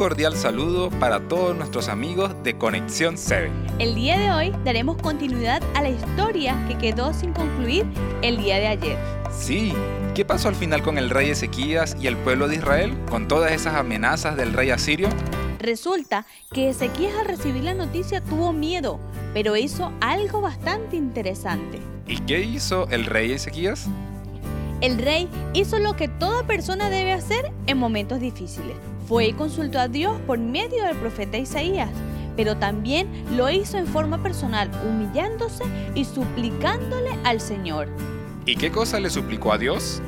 cordial saludo para todos nuestros amigos de Conexión 7. El día de hoy daremos continuidad a la historia que quedó sin concluir el día de ayer. Sí, ¿qué pasó al final con el rey Ezequías y el pueblo de Israel con todas esas amenazas del rey asirio? Resulta que Ezequías al recibir la noticia tuvo miedo, pero hizo algo bastante interesante. ¿Y qué hizo el rey Ezequías? El rey hizo lo que toda persona debe hacer en momentos difíciles. Fue y consultó a Dios por medio del profeta Isaías, pero también lo hizo en forma personal, humillándose y suplicándole al Señor. ¿Y qué cosa le suplicó a Dios?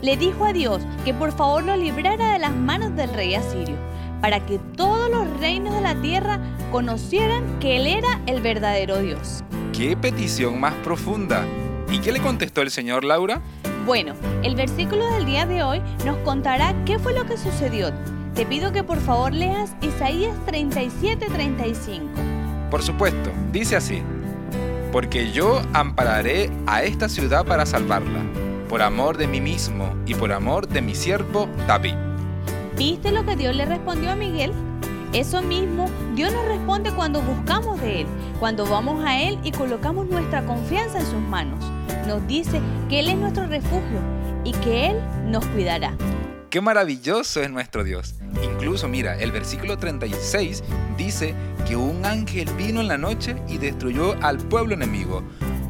Le dijo a Dios que por favor lo librara de las manos del rey asirio, para que todos los reinos de la tierra conocieran que Él era el verdadero Dios. ¡Qué petición más profunda! ¿Y qué le contestó el Señor Laura? Bueno, el versículo del día de hoy nos contará qué fue lo que sucedió. Te pido que por favor leas Isaías 37:35. Por supuesto, dice así, porque yo ampararé a esta ciudad para salvarla, por amor de mí mismo y por amor de mi siervo David. ¿Viste lo que Dios le respondió a Miguel? Eso mismo Dios nos responde cuando buscamos de Él, cuando vamos a Él y colocamos nuestra confianza en sus manos nos dice que Él es nuestro refugio y que Él nos cuidará. Qué maravilloso es nuestro Dios. Incluso mira, el versículo 36 dice que un ángel vino en la noche y destruyó al pueblo enemigo.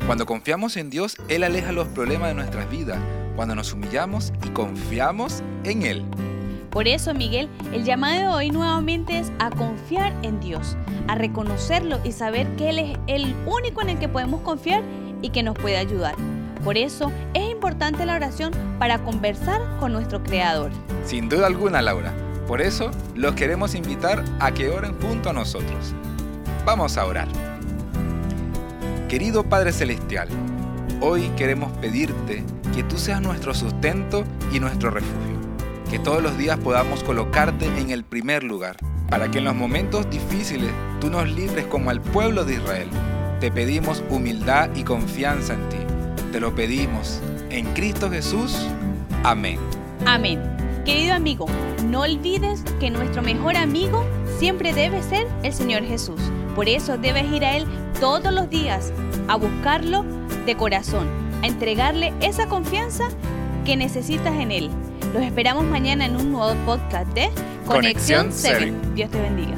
Cuando confiamos en Dios, Él aleja los problemas de nuestras vidas, cuando nos humillamos y confiamos en Él. Por eso, Miguel, el llamado de hoy nuevamente es a confiar en Dios, a reconocerlo y saber que Él es el único en el que podemos confiar y que nos puede ayudar. Por eso es importante la oración para conversar con nuestro Creador. Sin duda alguna, Laura. Por eso los queremos invitar a que oren junto a nosotros. Vamos a orar. Querido Padre Celestial, hoy queremos pedirte que tú seas nuestro sustento y nuestro refugio. Que todos los días podamos colocarte en el primer lugar, para que en los momentos difíciles tú nos libres como al pueblo de Israel te pedimos humildad y confianza en ti. Te lo pedimos en Cristo Jesús. Amén. Amén. Querido amigo, no olvides que nuestro mejor amigo siempre debe ser el Señor Jesús. Por eso debes ir a Él todos los días a buscarlo de corazón, a entregarle esa confianza que necesitas en Él. Los esperamos mañana en un nuevo podcast de Conexión 7. Dios te bendiga.